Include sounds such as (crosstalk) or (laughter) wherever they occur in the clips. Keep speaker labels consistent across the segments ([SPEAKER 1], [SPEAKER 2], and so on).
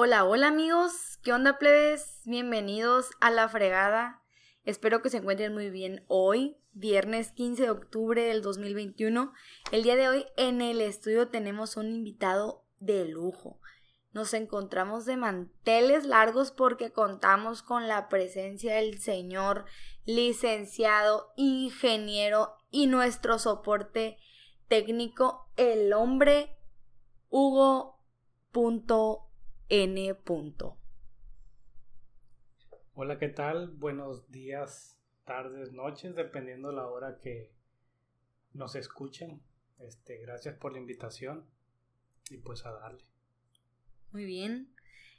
[SPEAKER 1] Hola, hola amigos, ¿qué onda plebes? Bienvenidos a La Fregada. Espero que se encuentren muy bien hoy, viernes 15 de octubre del 2021. El día de hoy en el estudio tenemos un invitado de lujo. Nos encontramos de manteles largos porque contamos con la presencia del señor licenciado, ingeniero y nuestro soporte técnico, el hombre Hugo. N.
[SPEAKER 2] Hola, ¿qué tal? Buenos días, tardes, noches, dependiendo la hora que nos escuchen. Este, gracias por la invitación y pues a darle.
[SPEAKER 1] Muy bien.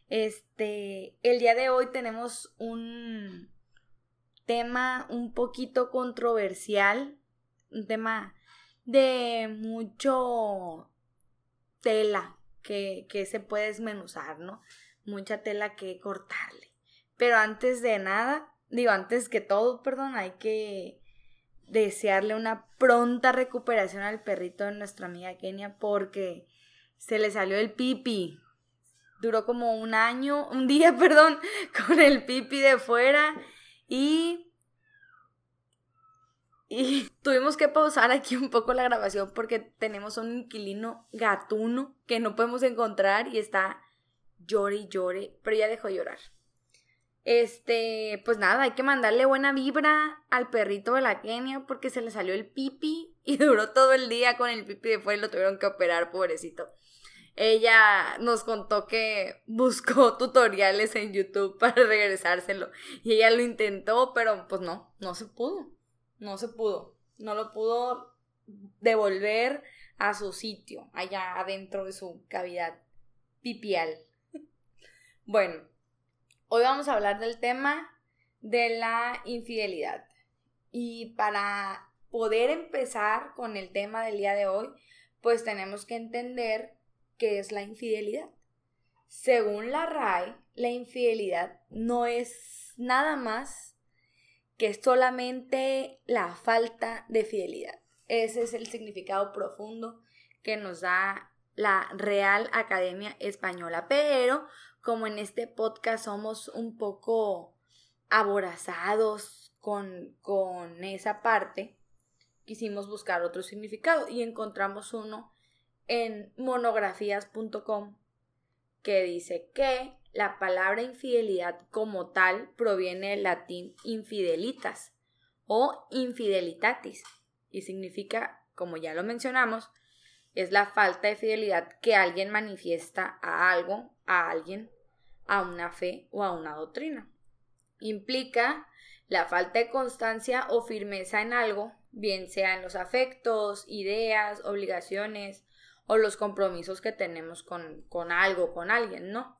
[SPEAKER 1] Este, el día de hoy tenemos un tema un poquito controversial, un tema de mucho tela que, se puede desmenuzar, ¿no? Mucha tela que cortarle. Pero antes de nada, digo, antes que todo, perdón, hay que desearle una pronta recuperación al perrito de nuestra amiga Kenia porque se le salió el pipi. Duró como un año, un día, (laughs) perdón, con el pipi de fuera y y (laughs) tuvimos que pausar aquí un poco la grabación porque tenemos un inquilino gatuno que no podemos encontrar y está llore y llore, pero ya dejó llorar. Este, pues nada, hay que mandarle buena vibra al perrito de la Kenia porque se le salió el pipi y (laughs) duró todo el día con el pipi de fuera y lo tuvieron que operar, pobrecito. Ella nos contó que buscó (laughs) tutoriales en YouTube para regresárselo y ella lo intentó, pero pues no, no se pudo. No se pudo. No lo pudo devolver a su sitio, allá adentro de su cavidad pipial. (laughs) Bueno, hoy vamos a hablar del tema de la infidelidad. Y para poder empezar con el tema del día de hoy, pues tenemos que entender qué es la infidelidad. Según la RAE, la infidelidad no es nada más que es solamente la falta de fidelidad. Ese es el significado profundo que nos da la Real Academia Española. Pero como en este podcast somos un poco aborazados con, con esa parte, quisimos buscar otro significado y encontramos uno en monografías.com que dice que la palabra infidelidad como tal proviene del latín infidelitas o infidelitatis y significa, como ya lo mencionamos, es la falta de fidelidad que alguien manifiesta a algo, a alguien, a una fe o a una doctrina. Implica la falta de constancia o firmeza en algo, bien sea en los afectos, ideas, obligaciones o los compromisos que tenemos con, con algo, con alguien, ¿no?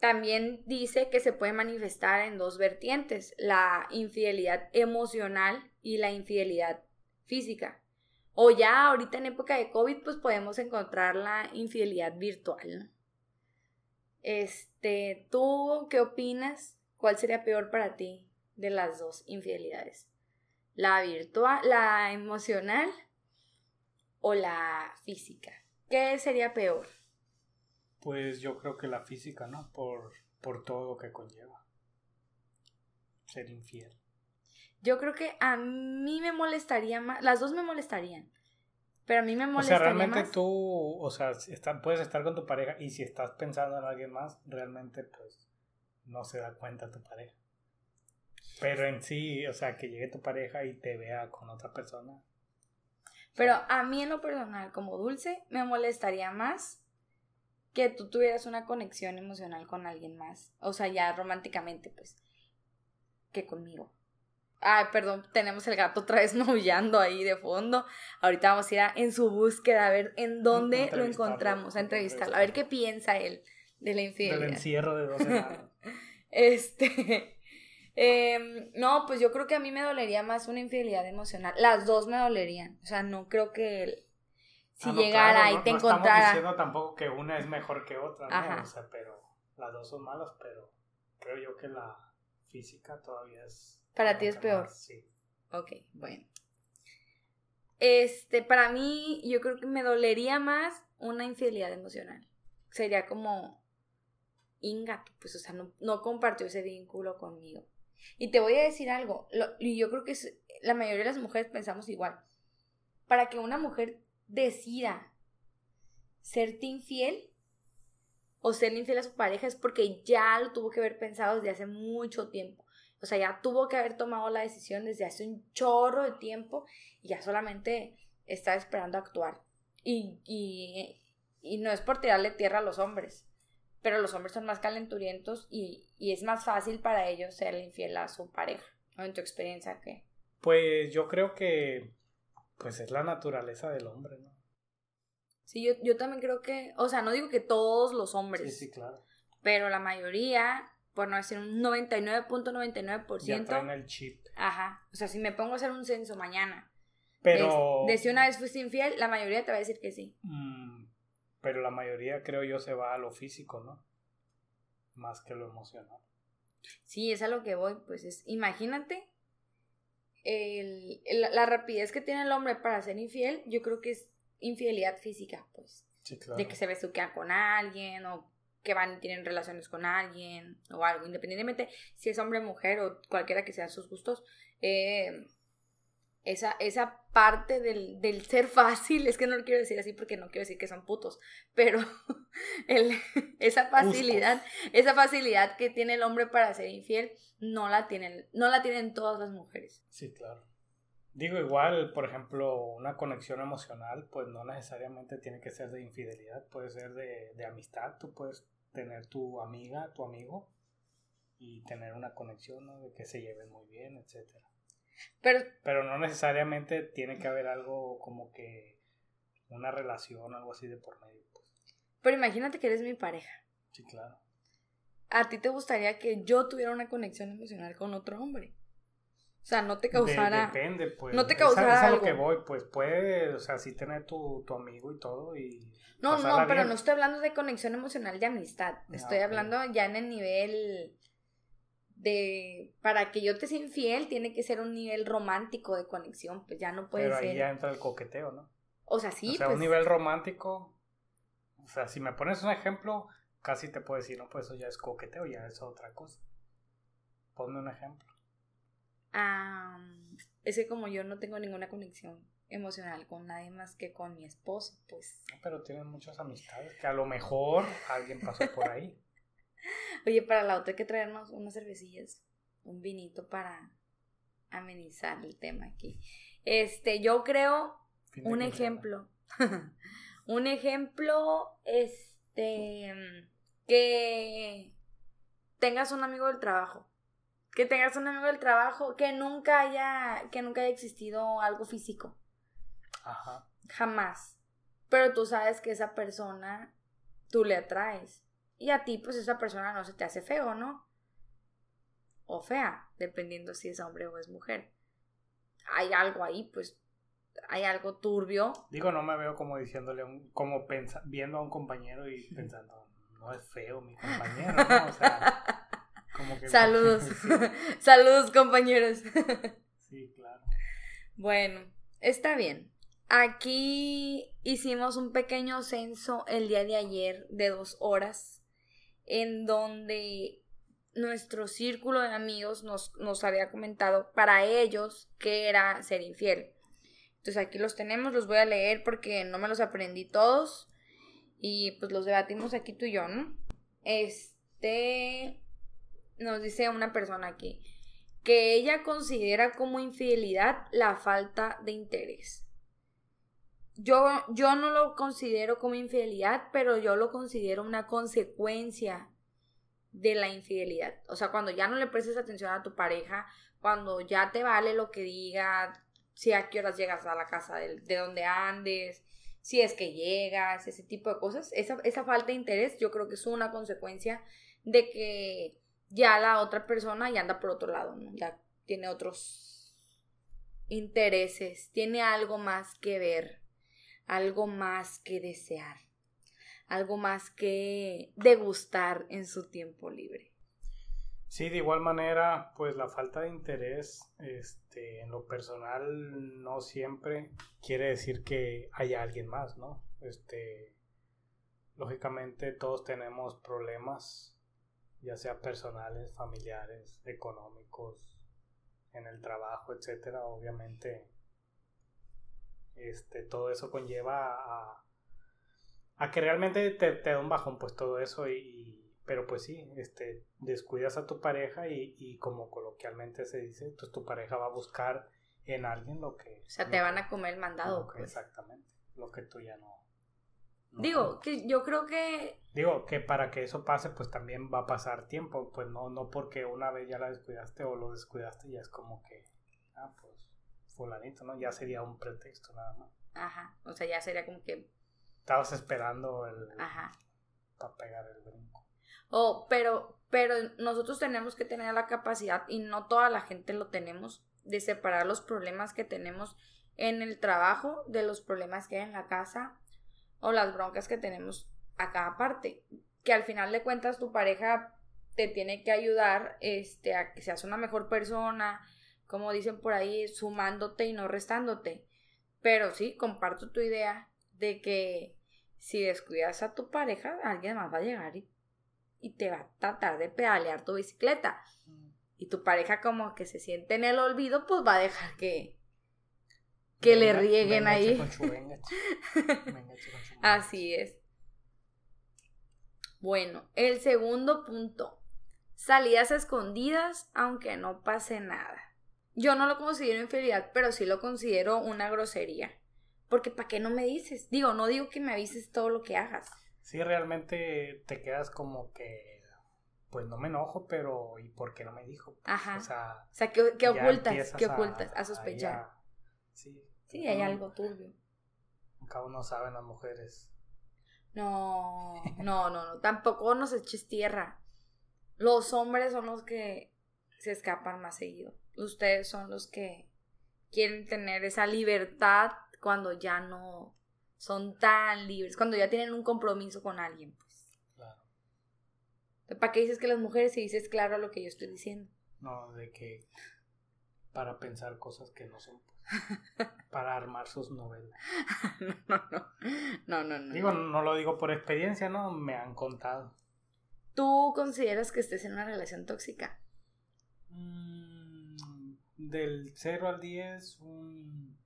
[SPEAKER 1] También dice que se puede manifestar en dos vertientes, la infidelidad emocional y la infidelidad física. O ya ahorita en época de COVID, pues podemos encontrar la infidelidad virtual. Este, ¿tú qué opinas? ¿Cuál sería peor para ti de las dos infidelidades? ¿La virtual, la emocional o la física? ¿Qué sería peor?
[SPEAKER 2] Pues yo creo que la física, ¿no? Por, por todo lo que conlleva. Ser infiel.
[SPEAKER 1] Yo creo que a mí me molestaría más, las dos me molestarían. Pero a mí me molestaría
[SPEAKER 2] O sea, realmente tú, o sea, puedes estar con tu pareja y si estás pensando en alguien más, realmente pues no se da cuenta tu pareja. Pero en sí, o sea, que llegue tu pareja y te vea con otra persona.
[SPEAKER 1] Pero a mí en lo personal, como dulce, me molestaría más que tú tuvieras una conexión emocional con alguien más. O sea, ya románticamente, pues, que conmigo. Ay, perdón, tenemos el gato otra vez (laughs) maullando ahí de fondo. Ahorita vamos a ir a, en su búsqueda a ver en dónde lo encontramos, a entrevistarlo, a ver qué piensa él de la infidelidad.
[SPEAKER 2] Del encierro de dos semanas. (laughs)
[SPEAKER 1] este. Em, no, pues yo creo que a mí me dolería más una infidelidad emocional. Las dos me dolerían. O sea, no creo que si ah, llegara y te encontrara. No estamos
[SPEAKER 2] diciendo tampoco que una es mejor que otra, ¿no? O sea, pero las dos son malas, pero creo yo que la física todavía es.
[SPEAKER 1] Para ti es peor.
[SPEAKER 2] sí.
[SPEAKER 1] Ok, bueno. Este, para mí, yo creo que me dolería más una infidelidad emocional. Sería como ingato, pues, o sea, no, no compartió ese vínculo conmigo. Y te voy a decir algo, y yo creo que la mayoría de las mujeres pensamos igual. Para que una mujer decida serte infiel o ser infiel a su pareja es porque ya lo tuvo que haber pensado desde hace mucho tiempo. O sea, ya tuvo que haber tomado la decisión desde hace un chorro de tiempo y ya solamente está esperando actuar. Y, y, no es por tirarle tierra a los hombres, pero los hombres son más calenturientos y, y es más fácil para ellos ser infiel a su pareja. ¿no? En tu experiencia, ¿qué?
[SPEAKER 2] Pues yo creo que pues es la naturaleza del hombre, ¿no?
[SPEAKER 1] Sí, yo, yo también creo que, o sea, no digo que todos los hombres.
[SPEAKER 2] Sí, sí, claro.
[SPEAKER 1] Pero la mayoría, por no decir un 99.99%. Ya
[SPEAKER 2] traen el chip.
[SPEAKER 1] Ajá. O sea, si me pongo a hacer un censo mañana.
[SPEAKER 2] Pero.
[SPEAKER 1] De, si una vez fuiste infiel, la mayoría te va a decir que sí.
[SPEAKER 2] Mm, pero la mayoría, creo yo, se va a lo físico, ¿no? Más que lo emocional.
[SPEAKER 1] Sí, es a lo que voy. Pues es, imagínate el, la rapidez que tiene el hombre para ser infiel, yo creo que es infidelidad física, pues.
[SPEAKER 2] Sí, claro.
[SPEAKER 1] De que se besuquea con alguien o que van y tienen relaciones con alguien o algo, independientemente si es hombre, mujer o cualquiera que sean sus gustos. Eh, esa, esa parte del, del, ser fácil, es que no lo quiero decir así porque no quiero decir que son putos, pero (laughs) el, esa facilidad, esa facilidad que tiene el hombre para ser infiel, no la tienen, no la tienen todas las mujeres.
[SPEAKER 2] Sí, claro. Digo, igual, por ejemplo, una conexión emocional, pues no necesariamente tiene que ser de infidelidad, puede ser de, de amistad, tú puedes tener tu amiga, tu amigo, y tener una conexión, ¿no? De que se lleven muy bien, etcétera.
[SPEAKER 1] Pero,
[SPEAKER 2] Pero no necesariamente tiene que haber algo como que una relación, algo así de por medio. Pues.
[SPEAKER 1] Pero imagínate que eres mi pareja.
[SPEAKER 2] Sí, claro.
[SPEAKER 1] ¿A ti te gustaría que yo tuviera una conexión emocional con otro hombre? O sea, no te causara.
[SPEAKER 2] depende, pues.
[SPEAKER 1] No te causara. Es
[SPEAKER 2] a, lo que voy, pues puede, o sea, sí tener tu, tu amigo y todo y.
[SPEAKER 1] No, no, pero no estoy hablando de conexión emocional de amistad. Ah, estoy hablando ya en el nivel de para que yo te sea infiel tiene que ser un nivel romántico de conexión, pues ya no puede ser.
[SPEAKER 2] Pero ahí ya entra el coqueteo, ¿no?
[SPEAKER 1] O sea, sí.
[SPEAKER 2] O sea, un pues nivel romántico. O sea, si me pones un ejemplo, casi te puedo decir, no, pues eso ya es coqueteo, ya es otra cosa. Ponme un ejemplo.
[SPEAKER 1] Ah, es que como yo no tengo ninguna conexión emocional con nadie más que con mi esposo, pues.
[SPEAKER 2] pero tienes muchas amistades que a lo mejor alguien pasó por ahí. (laughs)
[SPEAKER 1] Oye, para la otra hay que traernos unas cervecillas, un vinito para amenizar el tema aquí. Este, yo creo un ejemplo. (laughs) un ejemplo, este, que tengas un amigo del trabajo. Que tengas un amigo del trabajo que nunca haya, que nunca haya existido algo físico.
[SPEAKER 2] Ajá.
[SPEAKER 1] Jamás. Pero tú sabes que esa persona tú le atraes. Y a ti, pues esa persona no se te hace feo, ¿no? O fea, dependiendo si es hombre o es mujer. Hay algo ahí, pues, hay algo turbio.
[SPEAKER 2] Digo, no me veo como diciéndole, un, como pensa, viendo a un compañero y pensando, no es feo mi compañero, ¿no? O sea, (laughs)
[SPEAKER 1] como que... Saludos, (laughs) (laughs) saludos compañeros.
[SPEAKER 2] sí, claro.
[SPEAKER 1] Bueno, está bien. Aquí hicimos un pequeño censo el día de ayer de dos horas en donde nuestro círculo de amigos nos, nos había comentado para ellos que era ser infiel. Entonces aquí los tenemos, los voy a leer porque no me los aprendí todos y pues los debatimos aquí tú y yo, ¿no? Este nos dice una persona aquí que ella considera como infidelidad la falta de interés. Yo, yo no lo considero como infidelidad, pero yo lo considero una consecuencia de la infidelidad. O sea, cuando ya no le prestes atención a tu pareja, cuando ya te vale lo que diga, si a qué horas llegas a la casa de, de donde andes, si es que llegas, ese tipo de cosas, esa, esa falta de interés yo creo que es una consecuencia de que ya la otra persona ya anda por otro lado, ¿no? ya tiene otros intereses, tiene algo más que ver algo más que desear, algo más que degustar en su tiempo libre.
[SPEAKER 2] Sí, de igual manera, pues la falta de interés este, en lo personal no siempre quiere decir que haya alguien más, ¿no? Este, lógicamente todos tenemos problemas ya sea personales, familiares, económicos, en el trabajo, etcétera, obviamente este, todo eso conlleva a, a que realmente te, te, da un bajón, pues todo eso, y, pero pues sí, este, descuidas a tu pareja y, y, como coloquialmente se dice, pues tu pareja va a buscar en alguien lo que...
[SPEAKER 1] O sea, te van a comer el mandado.
[SPEAKER 2] pues. Exactamente, lo que tú ya no...
[SPEAKER 1] Digo, que yo creo que...
[SPEAKER 2] Digo, que para que eso pase, pues también va a pasar tiempo, pues no, no porque una vez ya la descuidaste o lo descuidaste, ya es como que, ah, pues fulanito, ¿no? Ya sería un pretexto nada más.
[SPEAKER 1] Ajá, o sea, ya sería como que...
[SPEAKER 2] Estabas esperando el... Ajá. Para pegar el brinco.
[SPEAKER 1] Oh, pero, pero nosotros tenemos que tener la capacidad, y no toda la gente lo tenemos, de separar los problemas que tenemos en el trabajo de los problemas que hay en la casa o las broncas que tenemos a cada parte. Que al final de cuentas tu pareja te tiene que ayudar este, a que seas una mejor persona, como dicen por ahí, sumándote y no restándote. Pero sí, comparto tu idea de que si descuidas a tu pareja, alguien más va a llegar y, y te va a tratar de pedalear tu bicicleta. Mm. Y tu pareja como que se siente en el olvido, pues va a dejar que, que le rieguen ahí. Así es. Bueno, el segundo punto. Salidas escondidas aunque no pase nada. Yo no lo considero infidelidad, pero sí lo considero una grosería. Porque ¿para qué no me dices? Digo, no digo que me avises todo lo que hagas.
[SPEAKER 2] Sí, realmente te quedas como que, pues no me enojo, pero ¿y por qué no me dijo?
[SPEAKER 1] Ajá.
[SPEAKER 2] O sea,
[SPEAKER 1] o sea ¿qué, ocultas? ¿Qué ocultas? A, sospechar.
[SPEAKER 2] sí.
[SPEAKER 1] Sí, hay algo turbio.
[SPEAKER 2] Cada uno sabe las mujeres.
[SPEAKER 1] No, no, no, no. Tampoco nos eches tierra. Los hombres son los que se escapan más seguido ustedes son los que quieren tener esa libertad cuando ya no son tan libres, cuando ya tienen un compromiso con alguien, pues. Claro. ¿Para qué dices que las mujeres si dices claro lo que yo estoy diciendo?
[SPEAKER 2] No, de que para pensar cosas que no son, pues, (laughs) para armar sus novelas. (laughs)
[SPEAKER 1] no, no, no, no, no.
[SPEAKER 2] Digo, no lo digo por experiencia, ¿no? Me han contado.
[SPEAKER 1] ¿Tú consideras que estés en una relación tóxica?
[SPEAKER 2] Mm, del 0 al 10, un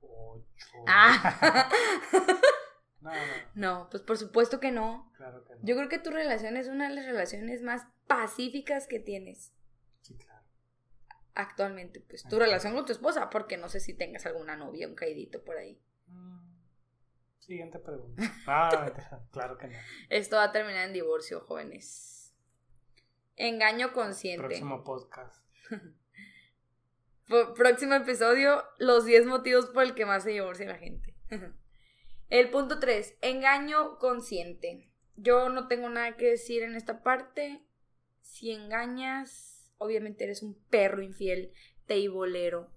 [SPEAKER 2] 8.
[SPEAKER 1] Ah. no, no. pues por supuesto que no.
[SPEAKER 2] Claro que no.
[SPEAKER 1] Yo creo que tu relación es una de las relaciones más pacíficas que tienes.
[SPEAKER 2] Sí, claro.
[SPEAKER 1] Actualmente, pues tu relación con tu esposa, porque no sé si tengas alguna novia, un caidito por ahí. Mm,
[SPEAKER 2] siguiente pregunta. (laughs) Ah, claro que no.
[SPEAKER 1] Esto va a terminar en divorcio, jóvenes. Engaño consciente.
[SPEAKER 2] Próximo podcast. (laughs)
[SPEAKER 1] Próximo episodio, los 10 motivos por el que más se divorcia la gente. (laughs) el punto 3, engaño consciente. Yo no tengo nada que decir en esta parte. Si engañas, obviamente eres un perro infiel, teibolero.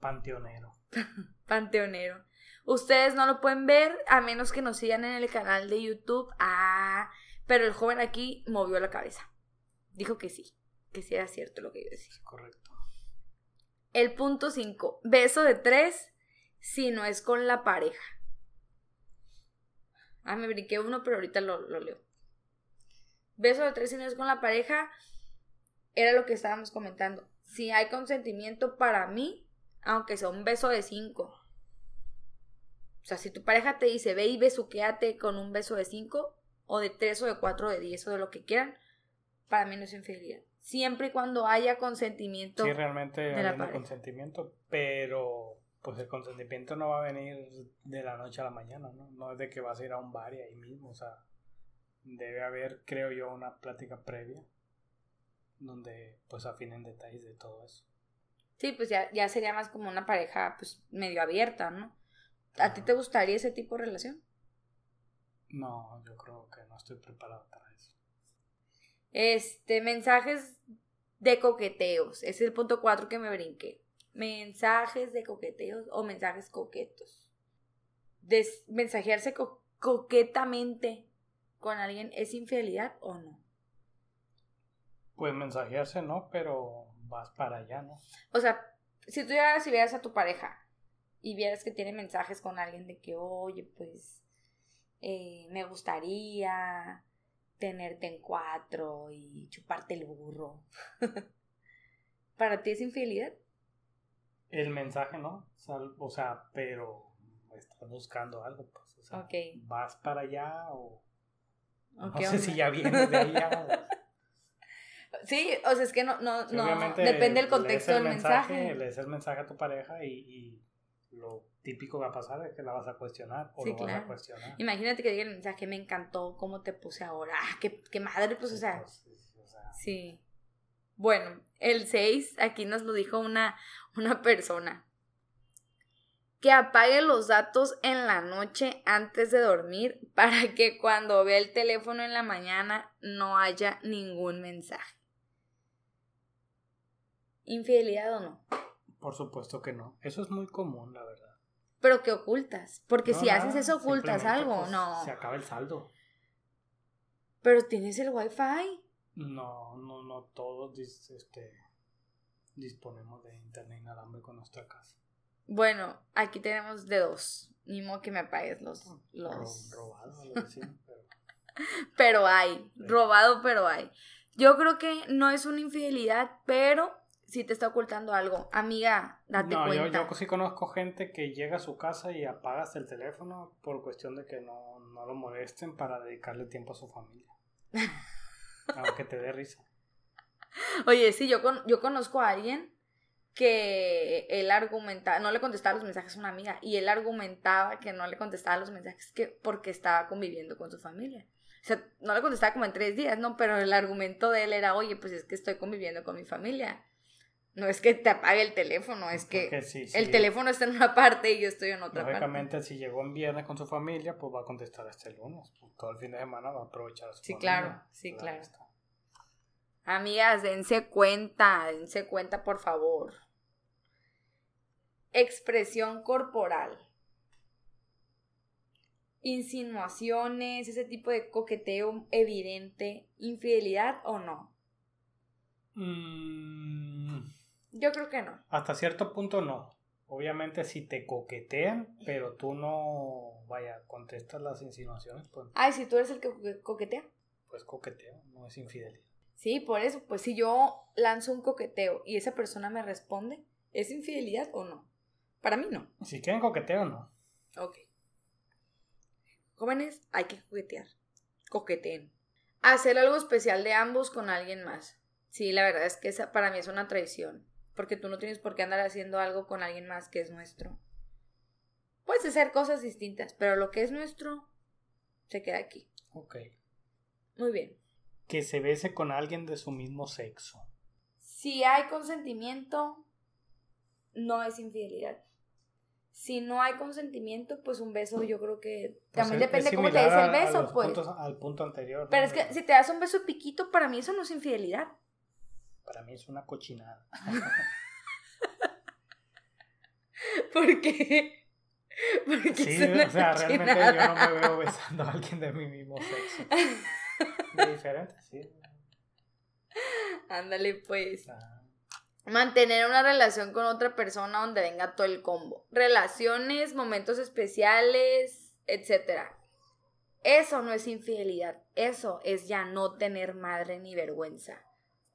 [SPEAKER 2] Panteonero. (laughs)
[SPEAKER 1] Panteonero. Ustedes no lo pueden ver a menos que nos sigan en el canal de YouTube. Ah, pero el joven aquí movió la cabeza. Dijo que sí, que sí era cierto lo que yo decía.
[SPEAKER 2] Correcto.
[SPEAKER 1] El punto 5. Beso de tres si no es con la pareja. Ah, me brinqué uno, pero ahorita lo, leo. Beso de tres si no es con la pareja. Era lo que estábamos comentando. Si hay consentimiento para mí, aunque sea un beso de cinco. O sea, si tu pareja te dice, ve y besuquéate con un beso de cinco, o de tres, o de cuatro, o de diez, o de lo que quieran, para mí no es infidelidad siempre y cuando haya consentimiento.
[SPEAKER 2] Sí, realmente hay consentimiento, pero pues el consentimiento no va a venir de la noche a la mañana, ¿no? No es de que vas a ir a un bar y ahí mismo, o sea, debe haber, creo yo, una plática previa donde pues afinen detalles de todo eso.
[SPEAKER 1] Sí, pues ya, ya sería más como una pareja pues medio abierta, ¿no? ¿A ti te gustaría ese tipo de relación?
[SPEAKER 2] No, yo creo que no estoy preparado para
[SPEAKER 1] este, mensajes de coqueteos. Ese es el punto 4 que me brinqué. Mensajes de coqueteos o mensajes coquetos. Des mensajearse coquetamente con alguien es infidelidad o no?
[SPEAKER 2] Pues mensajearse no, pero vas para allá, ¿no?
[SPEAKER 1] O sea, si tú ya si vieras a tu pareja y vieras que tiene mensajes con alguien de que, oye, pues, eh, me gustaría tenerte en cuatro y chuparte el burro. (laughs) ¿Para ti es infidelidad?
[SPEAKER 2] El mensaje, ¿no? O sea, pero estás buscando algo, pues. O sea, ¿vas para allá o.? no sé si ya vienes de allá. (laughs)
[SPEAKER 1] Sí, o sea, es que no, no, no depende del contexto del mensaje,
[SPEAKER 2] mensaje. Le des el mensaje a tu pareja y, y, lo típico va a pasar es que la vas a cuestionar o lo vas a cuestionar.
[SPEAKER 1] Imagínate que diga el mensaje, me encantó cómo te puse ahora. Ah, qué, qué madre, pues, o sea. Pues, sí. Bueno, el 6, aquí nos lo dijo una, una persona. Que apague los datos en la noche antes de dormir (laughs) para que cuando vea el teléfono en la mañana no haya ningún mensaje. ¿Infidelidad o no?
[SPEAKER 2] Por supuesto que no. Eso es muy común, la verdad.
[SPEAKER 1] Pero que ocultas. Porque si haces eso, ocultas algo.
[SPEAKER 2] Pues,
[SPEAKER 1] no.
[SPEAKER 2] Se acaba el saldo.
[SPEAKER 1] Pero tienes el wifi.
[SPEAKER 2] No, no, no todos este, disponemos de internet inalámbrico en nuestra casa.
[SPEAKER 1] Bueno, aquí tenemos de dos. Ni modo que me apagues los. los...
[SPEAKER 2] Robado, (laughs)
[SPEAKER 1] pero... pero hay. Robado, pero hay. Yo creo que no es una infidelidad, pero si te está ocultando algo. Amiga, date cuenta.
[SPEAKER 2] Yo, yo sí conozco gente que llega a su casa y apagas el teléfono por cuestión de que no, no lo molesten para dedicarle tiempo a su familia. (laughs) Aunque te dé risa.
[SPEAKER 1] Oye, sí, yo, con, yo conozco a alguien que él argumentaba, no le contestaba los mensajes a una amiga, y él argumentaba que no le contestaba los mensajes que porque estaba conviviendo con su familia. O sea, no le contestaba como en tres días, ¿no? Pero el argumento de él era, oye, pues es que estoy conviviendo con mi familia. No es que te apague el teléfono, es que el teléfono está en una (laughs) parte y yo estoy en otra
[SPEAKER 2] Lógicamente, si llegó en viernes con su familia, pues va a contestar este lunes. Pues, todo el fin de semana va a aprovechar
[SPEAKER 1] su Sí, claro, sí, claro. Amigas, dense cuenta, dense cuenta, por favor. Expresión corporal. Insinuaciones, ese tipo de coqueteo evidente, infidelidad o no.
[SPEAKER 2] Mmm
[SPEAKER 1] yo creo que no.
[SPEAKER 2] Hasta cierto punto no. Obviamente si te coquetean, pero tú no, vaya, contestas las insinuaciones, pues...
[SPEAKER 1] Ay, si tú eres el que coquetea.
[SPEAKER 2] Pues coqueteo, no es infidelidad.
[SPEAKER 1] Sí, por eso, pues si yo lanzo un coqueteo y esa persona me responde, ¿es infidelidad o no? Para mí no.
[SPEAKER 2] Si quieren coqueteo, no.
[SPEAKER 1] Ok. Jóvenes, hay que coquetear. Coqueteen. Hacer algo especial de ambos con alguien más. Sí, la verdad es que esa para mí es una traición porque tú no tienes por qué andar haciendo algo con alguien más que es nuestro. Puedes hacer cosas distintas, pero lo que es nuestro se queda aquí.
[SPEAKER 2] Ok.
[SPEAKER 1] Muy bien.
[SPEAKER 2] Que se bese con alguien de su mismo sexo.
[SPEAKER 1] Si hay consentimiento, no es infidelidad. Si no hay consentimiento, pues un beso yo creo que pues también depende cómo te des el beso, pues.
[SPEAKER 2] al punto anterior.
[SPEAKER 1] Pero es que si te das un beso piquito, para mí eso no es infidelidad.
[SPEAKER 2] Para mí es una cochinada. (laughs)
[SPEAKER 1] ¿Por qué?
[SPEAKER 2] Porque sí, o sea, realmente yo no me veo besando a alguien de mi mismo sexo. (laughs) De diferente, sí.
[SPEAKER 1] Ándale, pues. Ah. Mantener una relación con otra persona donde venga todo el combo. Relaciones, momentos especiales, etc. Eso no es infidelidad. Eso es ya no tener madre ni vergüenza.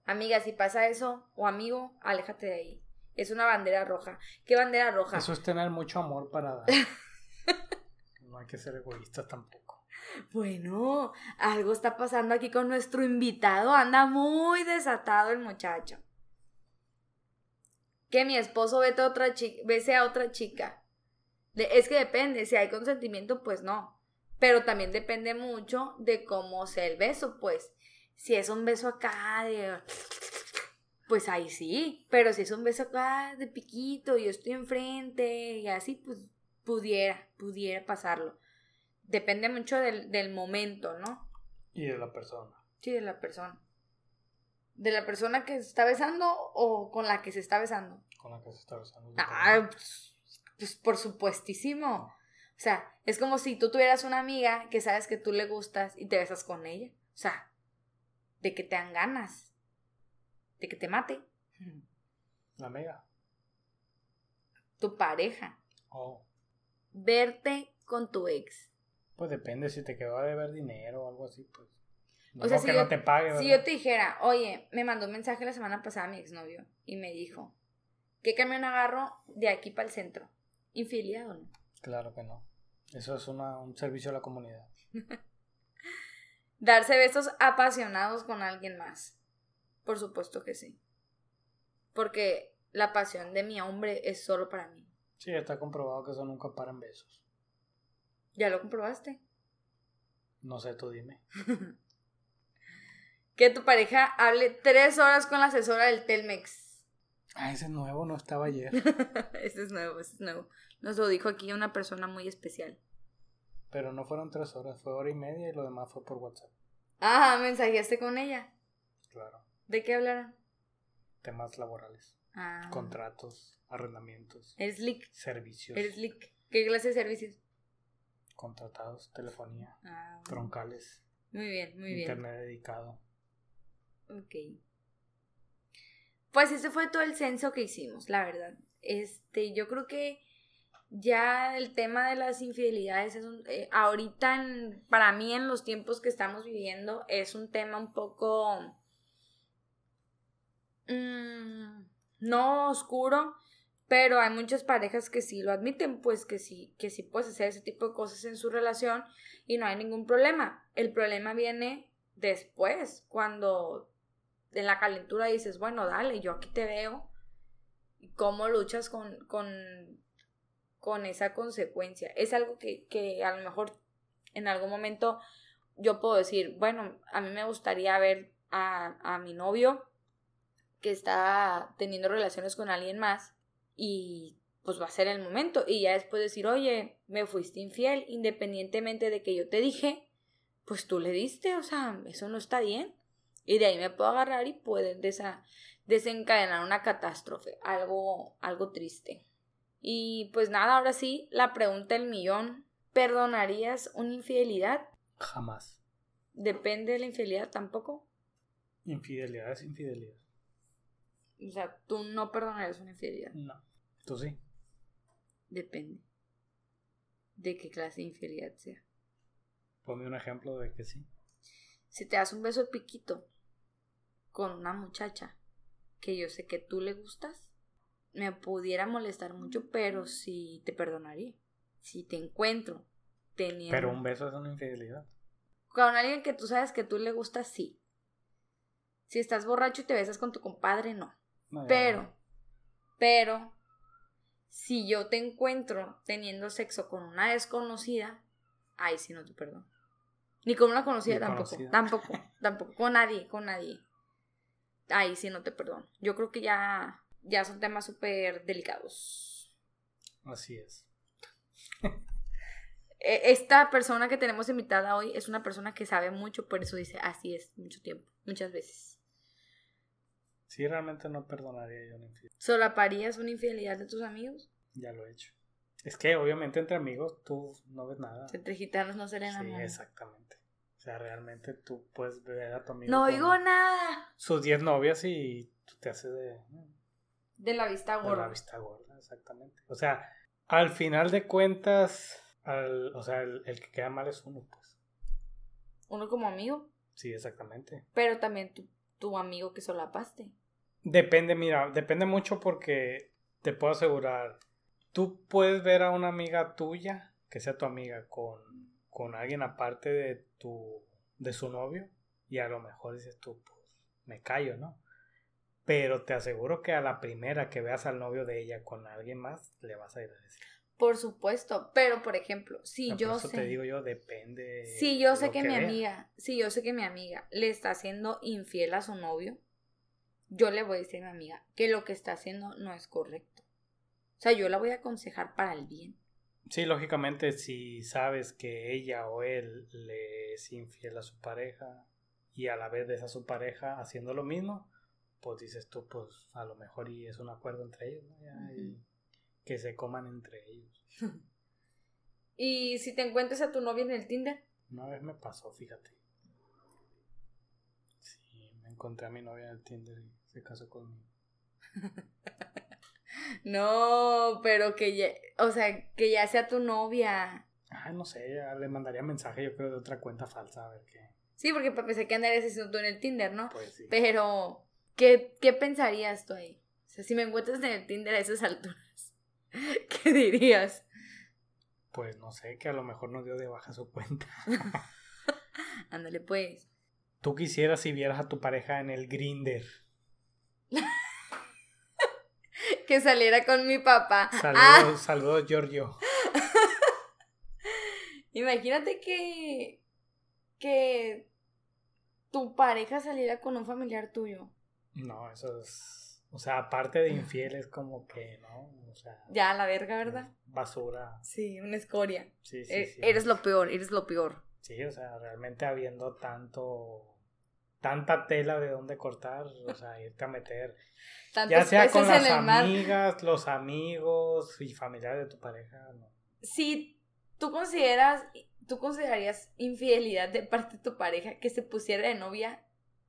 [SPEAKER 1] Amiga, si pasa eso, o amigo, aléjate de ahí. Es una bandera roja. ¿Qué bandera roja?
[SPEAKER 2] Eso es tener mucho amor para dar. (laughs) no hay que ser egoísta tampoco.
[SPEAKER 1] Bueno, algo está pasando aquí con nuestro invitado. Anda muy desatado el muchacho. Que mi esposo vete a otra chica, bese a otra chica. es que depende, si hay consentimiento, pues no. Pero también depende mucho de cómo sea el beso, pues. Si es un beso acá de... Pues ahí sí, pero si es un beso acá de piquito y yo estoy enfrente y así, pues pudiera, pudiera pasarlo. Depende mucho del, del momento, ¿no?
[SPEAKER 2] Y de la persona.
[SPEAKER 1] Sí, de la persona. ¿De la persona que se está besando o con la que se está besando?
[SPEAKER 2] Con la que se está besando.
[SPEAKER 1] Ah, pues, pues por supuestísimo. O sea, es como si tú tuvieras una amiga que sabes que tú le gustas y te besas con ella. O sea, de que te dan ganas, de que te mate.
[SPEAKER 2] La amiga.
[SPEAKER 1] Tu pareja.
[SPEAKER 2] Oh.
[SPEAKER 1] Verte con tu ex.
[SPEAKER 2] Pues depende, si te quedó a deber dinero o algo así, pues.
[SPEAKER 1] O sea,
[SPEAKER 2] No
[SPEAKER 1] si
[SPEAKER 2] que
[SPEAKER 1] yo,
[SPEAKER 2] no te pague,
[SPEAKER 1] si yo te dijera, oye, me mandó un mensaje la semana pasada mi exnovio y me dijo, ¿qué camión agarro de aquí para el centro? ¿Infidelidad o no?
[SPEAKER 2] Claro que no. Eso es una, un servicio a la comunidad. (laughs)
[SPEAKER 1] Darse besos apasionados con alguien más. Por supuesto que sí. Porque la pasión de mi hombre es solo para mí.
[SPEAKER 2] Sí, está comprobado que eso nunca para en besos.
[SPEAKER 1] ¿Ya lo comprobaste?
[SPEAKER 2] No sé, tú dime. (laughs)
[SPEAKER 1] Que tu pareja hable tres horas con la asesora del Telmex.
[SPEAKER 2] Ah, ese nuevo no estaba ayer. (laughs)
[SPEAKER 1] Este es nuevo, este es nuevo. Nos lo dijo aquí una persona muy especial.
[SPEAKER 2] Pero no fueron tres horas, fue hora y media y lo demás fue por WhatsApp.
[SPEAKER 1] Ah, mensajeaste con ella.
[SPEAKER 2] Claro.
[SPEAKER 1] ¿De qué hablaron?
[SPEAKER 2] Temas laborales,
[SPEAKER 1] Ah.
[SPEAKER 2] contratos, arrendamientos,
[SPEAKER 1] Eres lick.
[SPEAKER 2] servicios,
[SPEAKER 1] Eres lick. ¿Qué clase de servicios?
[SPEAKER 2] contratados, telefonía,
[SPEAKER 1] Ah,
[SPEAKER 2] troncales,
[SPEAKER 1] muy bien, muy bien.
[SPEAKER 2] internet dedicado.
[SPEAKER 1] Ok. Pues ese fue todo el censo que hicimos, la verdad. Este, yo creo que ya el tema de las infidelidades es un, eh, ahorita para mí en los tiempos que estamos viviendo es un tema un poco mm, no oscuro, pero hay muchas parejas que sí lo admiten, pues que sí, que sí puedes hacer ese tipo de cosas en su relación y no hay ningún problema. El problema viene después, cuando en la calentura dices, bueno, dale, yo aquí te veo. ¿Y cómo luchas con, con esa consecuencia? Es algo que, que a lo mejor en algún momento yo puedo decir, bueno, a mí me gustaría ver a, a mi novio que está teniendo relaciones con alguien más y pues va a ser el momento y ya después decir, oye, me fuiste infiel, independientemente de que yo te dije, pues tú le diste, o sea, eso no está bien. Y de ahí me puedo agarrar y puede desa- desencadenar una catástrofe, algo, algo triste. Y pues nada, ahora sí, la pregunta del millón, ¿perdonarías una infidelidad?
[SPEAKER 2] Jamás.
[SPEAKER 1] Depende de la infidelidad tampoco.
[SPEAKER 2] Infidelidad es infidelidad.
[SPEAKER 1] O sea, tú no perdonarías una infidelidad.
[SPEAKER 2] No. Tú sí.
[SPEAKER 1] Depende de qué clase de infidelidad sea.
[SPEAKER 2] Ponme un ejemplo de que sí.
[SPEAKER 1] Si te das un beso de piquito con una muchacha que yo sé que tú le gustas, me pudiera molestar mucho, pero sí te perdonaría. Si te encuentro teniendo
[SPEAKER 2] Pero un beso es una infidelidad.
[SPEAKER 1] con alguien que tú sabes que tú le gustas, sí. Si estás borracho y te besas con tu compadre, no. Pero,
[SPEAKER 2] no.
[SPEAKER 1] pero, si yo te encuentro teniendo sexo con una desconocida, ahí sí no te perdono. Ni con una conocida tampoco.
[SPEAKER 2] conocida.
[SPEAKER 1] Tampoco, tampoco. Con nadie, con nadie. Ahí sí no te perdono. Yo creo que ya, ya son temas súper delicados.
[SPEAKER 2] Así es.
[SPEAKER 1] E- Esta persona que tenemos invitada hoy es una persona que sabe mucho, por eso dice así es mucho tiempo, muchas veces.
[SPEAKER 2] Sí, realmente no perdonaría yo una infidelidad.
[SPEAKER 1] ¿Solaparías una infidelidad de tus amigos?
[SPEAKER 2] Ya lo he hecho. Es que obviamente entre amigos tú no ves nada.
[SPEAKER 1] Entre gitanos no se le
[SPEAKER 2] Sí, exactamente. O sea, realmente tú puedes ver a tu amigo.
[SPEAKER 1] No oigo nada.
[SPEAKER 2] Sus 10 novias y tú te haces de,
[SPEAKER 1] De la vista
[SPEAKER 2] de la
[SPEAKER 1] gorda.
[SPEAKER 2] vista gorda, exactamente. O sea, al final de cuentas, al- o sea, el, el que queda mal es uno, pues.
[SPEAKER 1] Uno como amigo,
[SPEAKER 2] Sí, exactamente.
[SPEAKER 1] pero también tu, tu amigo que solapaste.
[SPEAKER 2] Depende, mira, depende mucho porque te puedo asegurar, tú puedes ver a una amiga tuya, que sea tu amiga, con, con alguien aparte de tu, de su novio, y a lo mejor dices tú, pues, me callo, ¿no? Pero te aseguro que a la primera que veas al novio de ella con alguien más, le vas a ir a decir.
[SPEAKER 1] Por supuesto, pero por ejemplo, si
[SPEAKER 2] Ah, por
[SPEAKER 1] yo
[SPEAKER 2] eso
[SPEAKER 1] sé.
[SPEAKER 2] te digo yo, depende.
[SPEAKER 1] Si yo sé que, mi
[SPEAKER 2] vea.
[SPEAKER 1] amiga, si yo sé que mi amiga le está haciendo infiel a su novio, yo le voy a decir a mi amiga que lo que está haciendo no es correcto. O sea, yo la voy a aconsejar para el bien.
[SPEAKER 2] Sí, lógicamente, si sabes que ella o él le es infiel a su pareja y a la vez ves a su pareja haciendo lo mismo, pues dices tú, pues a lo mejor y es un acuerdo entre ellos, ¿no? Ya, y que se coman entre ellos. (laughs)
[SPEAKER 1] Y si te encuentras a tu novia en el Tinder,
[SPEAKER 2] Una vez me pasó, fíjate. Sí, me encontré a mi novia en el Tinder y se casó conmigo. (laughs)
[SPEAKER 1] no, pero que ya, o sea, que ya sea tu novia.
[SPEAKER 2] Ay, no sé, ya le mandaría mensaje, yo creo, de otra cuenta falsa, a ver qué,
[SPEAKER 1] Sí, porque pensé que andarías haciendo tú en el Tinder, ¿no?
[SPEAKER 2] Pues sí.
[SPEAKER 1] Pero, ¿qué, ¿qué pensarías tú ahí? O sea, si me encuentras en el Tinder a esas alturas, (laughs) ¿qué dirías?
[SPEAKER 2] Pues no sé, que a lo mejor no dio de baja su cuenta. (laughs)
[SPEAKER 1] Ándale, pues.
[SPEAKER 2] Tú quisieras si vieras a tu pareja en el Grinder. (laughs)
[SPEAKER 1] que saliera con mi papá.
[SPEAKER 2] Saludos,
[SPEAKER 1] Ah,
[SPEAKER 2] saludos, Giorgio.
[SPEAKER 1] imagínate que. que tu pareja saliera con un familiar tuyo.
[SPEAKER 2] No, eso es. O sea, aparte de infiel, es como que, ¿no? O sea,
[SPEAKER 1] Ya, la verga, ¿verdad?
[SPEAKER 2] basura.
[SPEAKER 1] Sí, una escoria.
[SPEAKER 2] Sí, sí,
[SPEAKER 1] E-
[SPEAKER 2] sí.
[SPEAKER 1] Eres lo peor, eres lo peor.
[SPEAKER 2] Sí, o sea, realmente habiendo tanto. tanta tela de dónde cortar, o sea, irte a meter. Ya sea con las amigas, los amigos y familiares de tu pareja, no.
[SPEAKER 1] Si tú consideras, tú considerarías infidelidad de parte de tu pareja que se pusiera de novia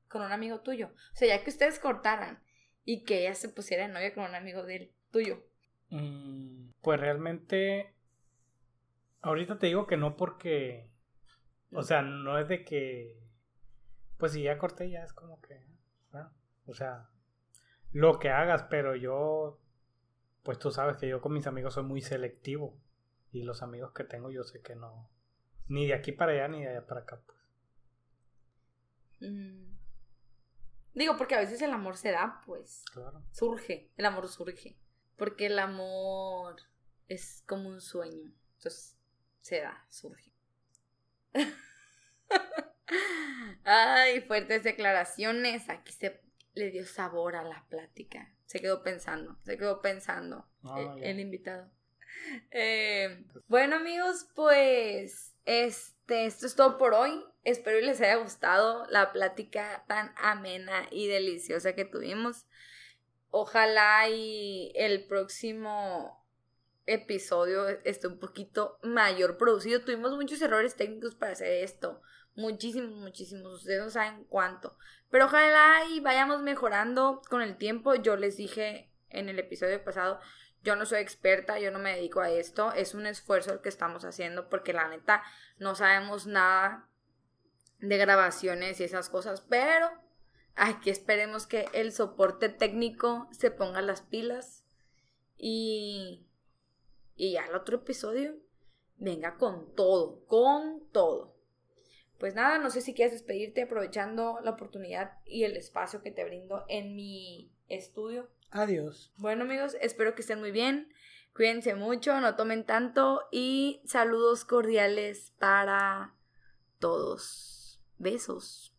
[SPEAKER 1] con un amigo tuyo. O sea, ya que ustedes cortaran y que ella se pusiera de novia con un amigo del tuyo.
[SPEAKER 2] Mm, Pues realmente, ahorita te digo que no porque, o sea, no es de que, pues si ya corté ya es como que, o sea, lo que hagas, pero yo, pues tú sabes que yo con mis amigos soy muy selectivo y los amigos que tengo yo sé que no, ni de aquí para allá ni de allá para acá, pues.
[SPEAKER 1] Mm. Digo, porque a veces el amor se da, pues.
[SPEAKER 2] Claro.
[SPEAKER 1] Surge, el amor surge. Porque el amor es como un sueño. Entonces, se da, surge. (laughs) Ay, fuertes declaraciones. Aquí se le dio sabor a la plática. Se quedó pensando, se quedó pensando
[SPEAKER 2] No,
[SPEAKER 1] eh, el invitado. Eh, bueno, amigos, pues este, esto es todo por hoy. Espero les haya gustado la plática tan amena y deliciosa que tuvimos. Ojalá y el próximo episodio esté un poquito mayor producido. Tuvimos muchos errores técnicos para hacer esto. Muchísimos, muchísimos. Ustedes no saben cuánto. Pero ojalá y vayamos mejorando con el tiempo. Yo les dije en el episodio pasado, yo no soy experta, yo no me dedico a esto. Es un esfuerzo el que estamos haciendo porque la neta no sabemos nada de grabaciones y esas cosas. Pero aquí esperemos que el soporte técnico se ponga las pilas. Y, y ya el otro episodio venga con todo, con todo. Pues nada, no sé si quieres despedirte aprovechando la oportunidad y el espacio que te brindo en mi estudio.
[SPEAKER 2] Adiós.
[SPEAKER 1] Bueno amigos, espero que estén muy bien. Cuídense mucho, no tomen tanto y saludos cordiales para todos. Besos.